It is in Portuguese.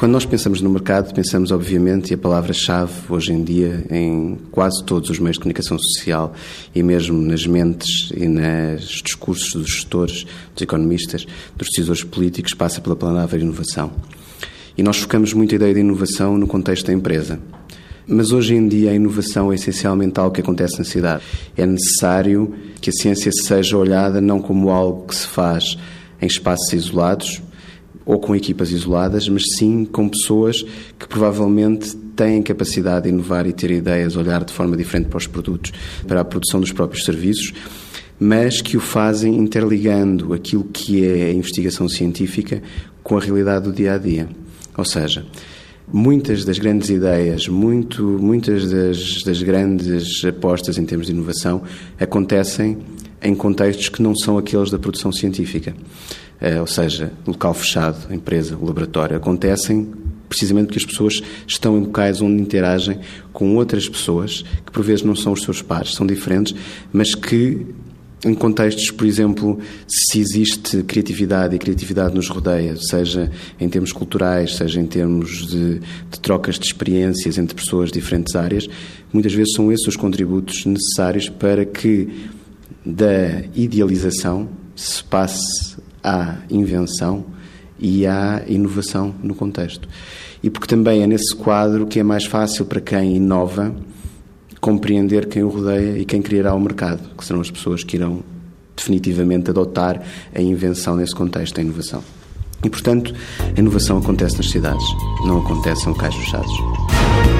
Quando nós pensamos no mercado, pensamos obviamente, e a palavra-chave hoje em dia em quase todos os meios de comunicação social e mesmo nas mentes e nos discursos dos gestores, dos economistas, dos decisores políticos, passa pela palavra inovação. E nós focamos muito a ideia de inovação no contexto da empresa. Mas hoje em dia a inovação é essencialmente algo que acontece na cidade. É necessário que a ciência seja olhada não como algo que se faz em espaços isolados, ou com equipas isoladas, mas sim com pessoas que provavelmente têm capacidade de inovar e ter ideias, olhar de forma diferente para os produtos, para a produção dos próprios serviços, mas que o fazem interligando aquilo que é a investigação científica com a realidade do dia a dia. Ou seja, muitas das grandes ideias, muito, muitas das, das grandes apostas em termos de inovação acontecem em contextos que não são aqueles da produção científica. Eh, ou seja, local fechado, empresa, laboratório, acontecem precisamente porque as pessoas estão em locais onde interagem com outras pessoas que por vezes não são os seus pares, são diferentes, mas que em contextos, por exemplo, se existe criatividade e criatividade nos rodeia, seja em termos culturais, seja em termos de, de, trocas de experiências entre pessoas de diferentes áreas, muitas vezes são esses os contributos necessários para que da idealização se passe à invenção e à inovação no contexto. E porque também é nesse quadro que é mais fácil para quem inova compreender quem o rodeia e quem criará o mercado, que serão as pessoas que irão definitivamente adotar a invenção nesse contexto, a inovação. E, portanto, a inovação acontece nas cidades, não acontece em locais fechados.